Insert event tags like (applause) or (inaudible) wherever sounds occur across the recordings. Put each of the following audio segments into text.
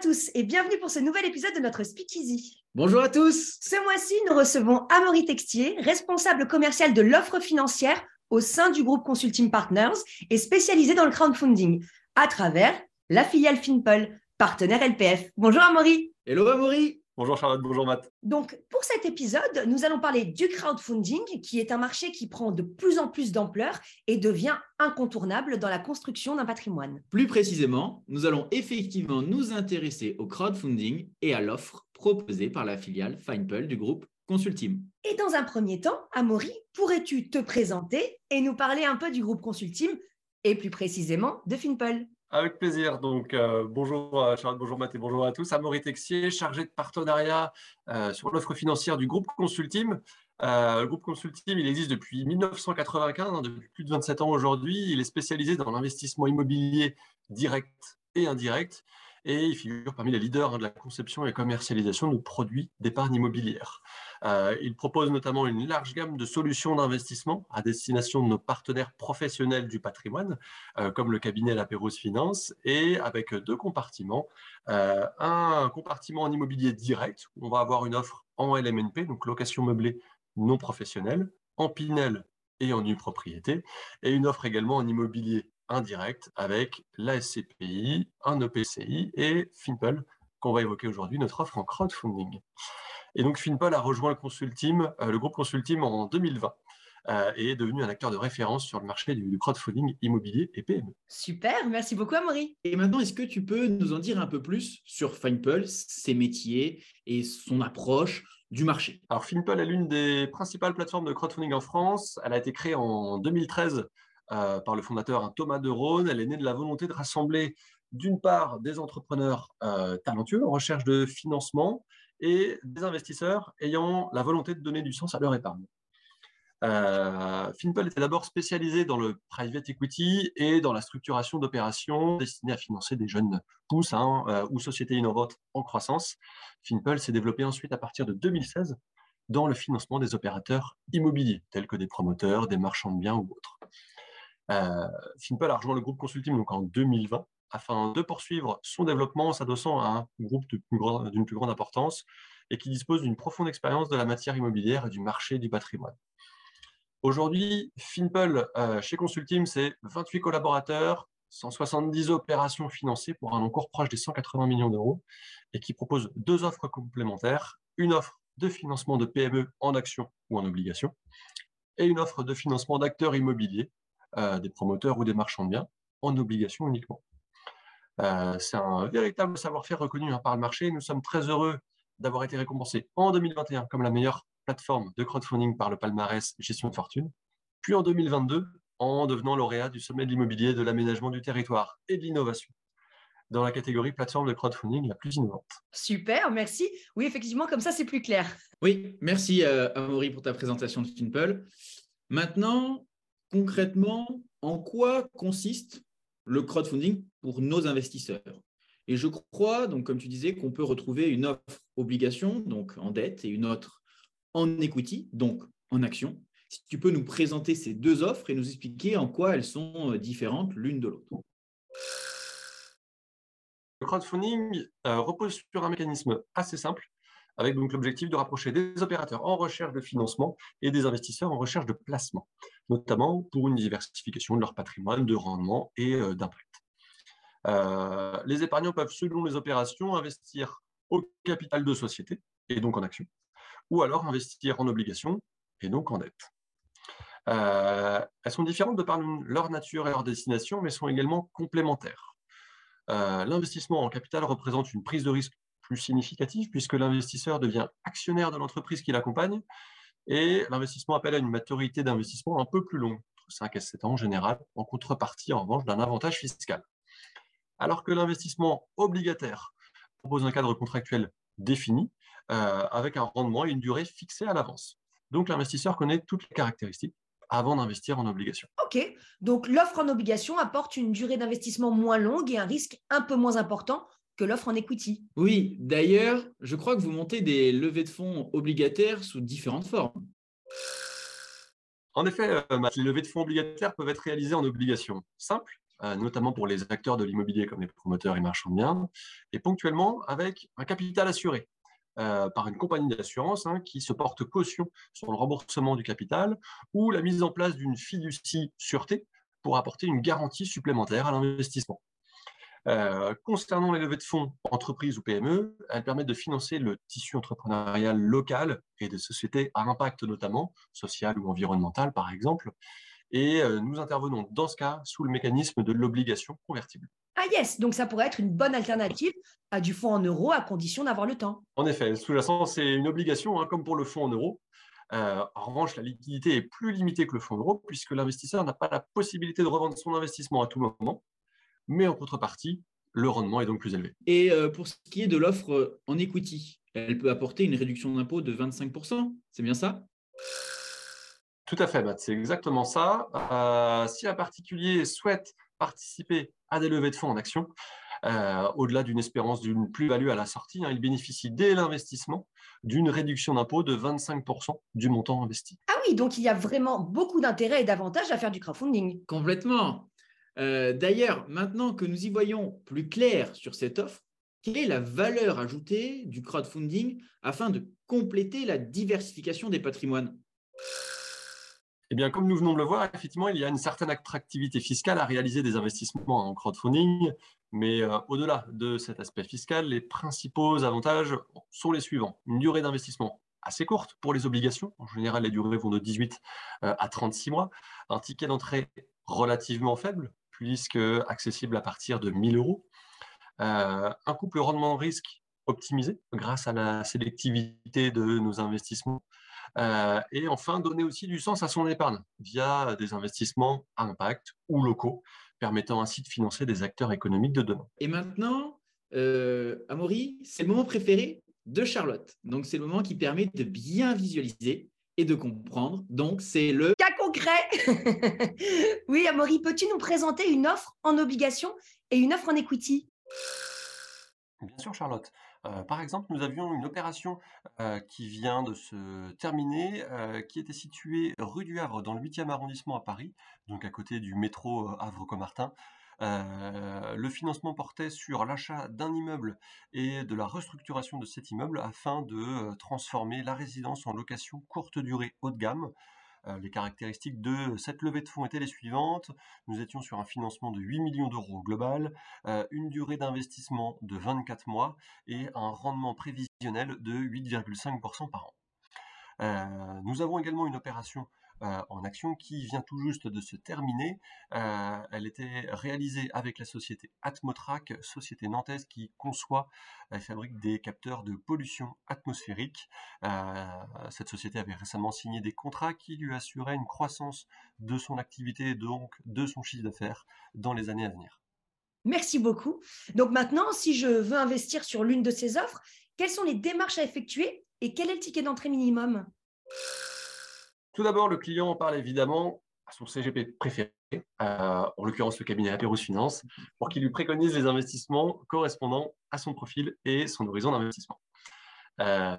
tous et bienvenue pour ce nouvel épisode de notre Speakeasy. Bonjour à tous. Ce mois-ci, nous recevons Amaury Textier, responsable commercial de l'offre financière au sein du groupe Consulting Partners et spécialisé dans le crowdfunding à travers la filiale Finpol, partenaire LPF. Bonjour Amaury. Hello Amaury. Bonjour Charlotte, bonjour Matt. Donc, pour cet épisode, nous allons parler du crowdfunding, qui est un marché qui prend de plus en plus d'ampleur et devient incontournable dans la construction d'un patrimoine. Plus précisément, nous allons effectivement nous intéresser au crowdfunding et à l'offre proposée par la filiale Finepul du groupe Consultim. Et dans un premier temps, Amaury, pourrais-tu te présenter et nous parler un peu du groupe Consultim et plus précisément de Finpol avec plaisir. Donc, euh, bonjour euh, Charlotte, bonjour Matt et bonjour à tous. Amaury Texier, chargé de partenariat euh, sur l'offre financière du groupe Consultim. le groupe Consultim, il existe depuis 1995, hein, depuis plus de 27 ans aujourd'hui. Il est spécialisé dans l'investissement immobilier direct et indirect et il figure parmi les leaders hein, de la conception et commercialisation de produits d'épargne immobilière. Euh, il propose notamment une large gamme de solutions d'investissement à destination de nos partenaires professionnels du patrimoine, euh, comme le cabinet Lapéros Finance, et avec deux compartiments. Euh, un compartiment en immobilier direct, où on va avoir une offre en LMNP, donc location meublée non professionnelle, en Pinel et en nue propriété, et une offre également en immobilier indirect avec la SCPI, un EPCI et Finpel, qu'on va évoquer aujourd'hui, notre offre en crowdfunding. Et donc Finpol a rejoint le, Consultim, euh, le groupe Consultim en 2020 euh, et est devenu un acteur de référence sur le marché du, crowdfunding immobilier et PME. Super, merci beaucoup Amaury. Et maintenant, est-ce que tu peux nous en dire un peu plus sur Finpol, ses métiers et son approche du marché? Alors Finpol est l'une des principales plateformes de crowdfunding en France. Elle a été créée en 2013 euh, par le fondateur hein, Thomas de Rhône. Elle est née de la volonté de rassembler d'une part des entrepreneurs talentueux en recherche de financement et des investisseurs ayant la volonté de donner du sens à leur épargne. Euh, Finpol était d'abord spécialisé dans le private equity et dans la structuration d'opérations destinées à financer des jeunes pousses hein, euh, ou sociétés innovantes en croissance. Finpol s'est développé ensuite à partir de 2016 dans le financement des opérateurs immobiliers, tels que des promoteurs, des marchands de biens ou autres. Euh, Finpol a rejoint le groupe Consulting donc en 2020 afin de poursuivre son développement en s'adossant à un groupe d'une plus, grande importance et qui dispose d'une profonde expérience de la matière immobilière et du marché du patrimoine. Aujourd'hui, Finpel euh, chez Consultim, c'est 28 collaborateurs, 170 opérations financées pour un encours proche des 180 millions d'euros et qui propose deux offres complémentaires, une offre de financement de PME en actions ou en obligations et une offre de financement d'acteurs immobiliers, des promoteurs ou des marchands de biens, en obligations uniquement. Euh, c'est un véritable savoir-faire reconnu hein, par le marché. Nous sommes très heureux d'avoir été récompensés en 2021 comme la meilleure plateforme de crowdfunding par le palmarès Gestion de Fortune, puis en 2022 en devenant lauréat du sommet de l'immobilier, de l'aménagement du territoire et de l'innovation dans la catégorie plateforme de crowdfunding la plus innovante. Super, merci. Oui, effectivement, comme ça, c'est plus clair. Oui, merci euh, Amaury pour ta présentation de Finpel. Maintenant, concrètement, en quoi consiste le crowdfunding pour nos investisseurs? Et je crois, donc, comme tu disais, qu'on peut retrouver une offre obligation, donc en dette, et une autre en equity, donc en action. Si tu peux nous présenter ces deux offres et nous expliquer en quoi elles sont euh, différentes l'une de l'autre. Le crowdfunding euh, repose sur un mécanisme assez simple, avec donc l'objectif de rapprocher des opérateurs en recherche de financement et des investisseurs en recherche de placement, notamment pour une diversification de leur patrimoine, de rendement et euh, d'impact. Euh, les épargnants peuvent, selon les opérations, investir au capital de société, et donc en actions, ou alors investir en obligations, et donc en dette. Euh, elles sont différentes de par leur nature et leur destination, mais sont également complémentaires. L'investissement en capital représente une prise de risque plus significative puisque l'investisseur devient actionnaire de l'entreprise qui l'accompagne et l'investissement appelle à une maturité d'investissement un peu plus longue, 5 à 7 ans en général, en contrepartie en revanche d'un avantage fiscal. Alors que l'investissement obligataire propose un cadre contractuel défini euh, avec un rendement et une durée fixée à l'avance. Donc l'investisseur connaît toutes les caractéristiques avant d'investir en obligation. OK. Donc l'offre en obligation apporte une durée d'investissement moins longue et un risque un peu moins important que l'offre en equity. Oui, d'ailleurs, je crois que vous montez des levées de fonds obligataires sous différentes formes. En effet, euh, les levées de fonds obligataires peuvent être réalisées en obligation simple, notamment pour les acteurs de l'immobilier comme les promoteurs et marchands de biens, et ponctuellement avec un capital assuré. par une compagnie d'assurance hein, qui se porte caution sur le remboursement du capital ou la mise en place d'une fiducie sûreté pour apporter une garantie supplémentaire à l'investissement. Euh, concernant les levées de fonds entreprises ou PME, elles permettent de financer le tissu entrepreneurial local et des sociétés à impact notamment, social ou environnemental par exemple. Et euh, nous intervenons dans ce cas sous le mécanisme de l'obligation convertible. Ah yes, donc ça pourrait être une bonne alternative à du fonds en euros à condition d'avoir le temps. En effet, sous-jacent, c'est une obligation, hein, comme pour le fonds en euros. Euh, en revanche, la liquidité est plus limitée que le fonds en euros puisque l'investisseur n'a pas la possibilité de revendre son investissement à tout moment mais en contrepartie, le rendement est donc plus élevé. Et euh, pour ce qui est de l'offre euh, en equity, elle peut apporter une réduction d'impôt de 25%, c'est bien ça? Tout à fait, Matt, c'est exactement ça. Euh, si un particulier souhaite participer à des levées de fonds en action, au-delà d'une espérance d'une plus-value à la sortie, hein, il bénéficie dès l'investissement d'une réduction d'impôt de 25% du montant investi. Ah oui, donc il y a vraiment beaucoup d'intérêts et d'avantages à faire du crowdfunding. Complètement. Euh, d'ailleurs, maintenant que nous y voyons plus clair sur cette offre, quelle est la valeur ajoutée du crowdfunding afin de compléter la diversification des patrimoines? Eh bien, comme nous venons de le voir, effectivement, il y a une certaine attractivité fiscale à réaliser des investissements en crowdfunding. Mais euh, au-delà de cet aspect fiscal, les principaux avantages sont les suivants. Une durée d'investissement assez courte pour les obligations. En général, les durées vont de 18 euh, à 36 mois. Un ticket d'entrée relativement faible, puisque accessible à partir de 1000 euros. Euh, un couple rendement-risque optimisé grâce à la sélectivité de nos investissements. Euh, et enfin, donner aussi du sens à son épargne via des investissements à impact ou locaux, permettant ainsi de financer des acteurs économiques de demain. Et maintenant, euh, Amaury, c'est le moment préféré de Charlotte. Donc, c'est le moment qui permet de bien visualiser et de comprendre. Donc, c'est le (laughs) oui, Amaury, peux-tu nous présenter une offre en obligation et une offre en equity? Bien sûr, Charlotte. Euh, par exemple, nous avions une opération euh, qui vient de se terminer, euh, qui était située rue du Havre, dans le 8e arrondissement à Paris, donc à côté du métro Havre-Comartin. Le financement portait sur l'achat d'un immeuble et de la restructuration de cet immeuble afin de transformer la résidence en location courte durée haut de gamme. Euh, les caractéristiques de cette levée de fonds étaient les suivantes. Nous étions sur un financement de 8 millions d'euros global, une durée d'investissement de 24 mois et un rendement prévisionnel de 8,5% par an. nous avons également une opération euh, en action qui vient tout juste de se terminer. Euh, elle était réalisée avec la société Atmotrack, société nantaise qui conçoit et fabrique des capteurs de pollution atmosphérique. Euh, cette société avait récemment signé des contrats qui lui assuraient une croissance de son activité et donc de son chiffre d'affaires dans les années à venir. Merci beaucoup. Donc maintenant, si je veux investir sur l'une de ces offres, quelles sont les démarches à effectuer et quel est le ticket d'entrée minimum? Tout d'abord, le client parle évidemment à son CGP préféré, euh, en l'occurrence le cabinet Aperos Finance, pour qu'il lui préconise les investissements correspondant à son profil et son horizon d'investissement. Euh,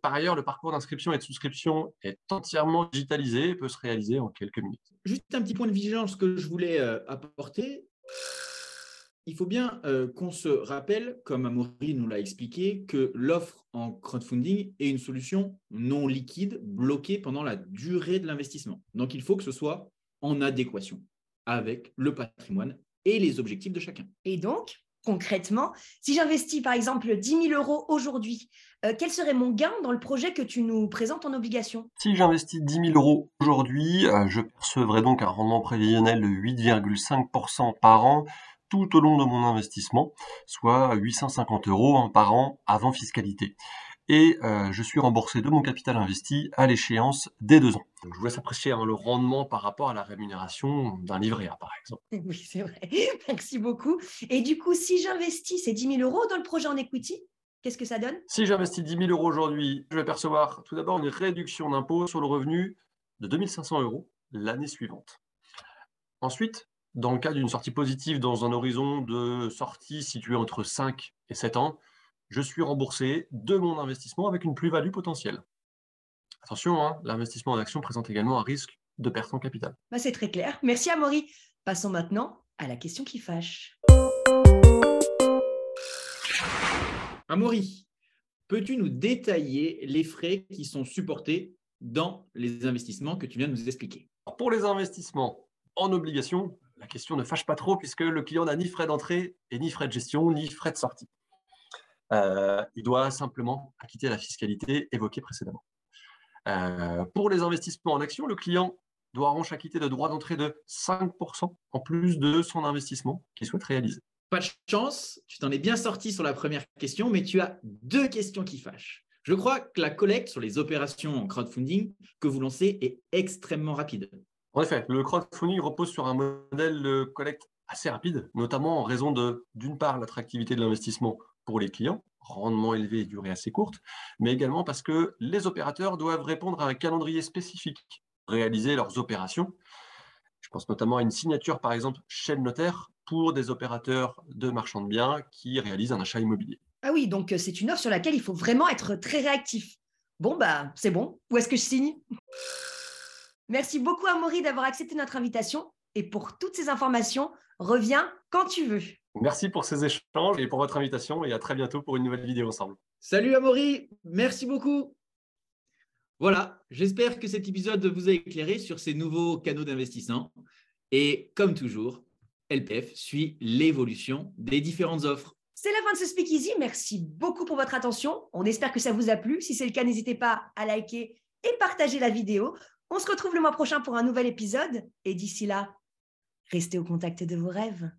par ailleurs, le parcours d'inscription et de souscription est entièrement digitalisé et peut se réaliser en quelques minutes. Juste un petit point de vigilance que je voulais euh, apporter il faut bien euh, qu'on se rappelle, comme Amaury nous l'a expliqué, que l'offre en crowdfunding est une solution non liquide, bloquée pendant la durée de l'investissement. Donc, il faut que ce soit en adéquation avec le patrimoine et les objectifs de chacun. Et donc, concrètement, si j'investis par exemple 10 000 euros aujourd'hui, euh, quel serait mon gain dans le projet que tu nous présentes en obligation? Si j'investis 10 000 euros aujourd'hui, euh, je percevrai donc un rendement prévisionnel de 8,5% par an tout au long de mon investissement, soit 850 euros par an avant fiscalité. Et euh, je suis remboursé de mon capital investi à l'échéance des deux ans. Donc, je vous laisse apprécier hein, le rendement par rapport à la rémunération d'un livret A, par exemple. (laughs) Oui, c'est vrai. (laughs) Merci beaucoup. Et du coup, si j'investis ces 10 000 euros dans le projet en equity, qu'est-ce que ça donne? Si j'investis 10 000 euros aujourd'hui, je vais percevoir tout d'abord une réduction d'impôt sur le revenu de 2500 euros l'année suivante. Ensuite, dans le cas d'une sortie positive dans un horizon de sortie situé entre 5 et 7 ans, je suis remboursé de mon investissement avec une plus-value potentielle. Attention, hein, l'investissement en action présente également un risque de perte en capital. Bah, c'est très clair. Merci Amaury. Passons maintenant à la question qui fâche. Amaury, peux-tu nous détailler les frais qui sont supportés dans les investissements que tu viens de nous expliquer? Pour les investissements en obligation, la question ne fâche pas trop puisque le client n'a ni frais d'entrée et ni frais de gestion, ni frais de sortie. Euh, il doit simplement acquitter la fiscalité évoquée précédemment. Euh, pour les investissements en actions, le client doit en acquitter de droits d'entrée de 5% en plus de son investissement qu'il souhaite réaliser. Pas de chance, tu t'en es bien sorti sur la première question, mais tu as deux questions qui fâchent. Je crois que la collecte sur les opérations en crowdfunding que vous lancez est extrêmement rapide. En effet, le crowdfunding repose sur un modèle de collecte assez rapide, notamment en raison de, d'une part, l'attractivité de l'investissement pour les clients, rendement élevé et durée assez courte, mais également parce que les opérateurs doivent répondre à un calendrier spécifique, réaliser leurs opérations. Je pense notamment à une signature, par exemple, chez le notaire pour des opérateurs de marchands de biens qui réalisent un achat immobilier. Ah oui, donc euh, c'est une offre sur laquelle il faut vraiment être très réactif. Bon, bah, c'est bon. Où est-ce que je signe? Merci beaucoup, Amaury, d'avoir accepté notre invitation. Et pour toutes ces informations, reviens quand tu veux. Merci pour ces échanges et pour votre invitation et à très bientôt pour une nouvelle vidéo ensemble. Salut Amaury, merci beaucoup. Voilà, j'espère que cet épisode vous a éclairé sur ces nouveaux canaux d'investissement. Et comme toujours, LPF suit l'évolution des différentes offres. C'est la fin de ce Speakeasy. Merci beaucoup pour votre attention. On espère que ça vous a plu. Si c'est le cas, n'hésitez pas à liker et partager la vidéo. On se retrouve le mois prochain pour un nouvel épisode. Et d'ici là, restez au contact de vos rêves.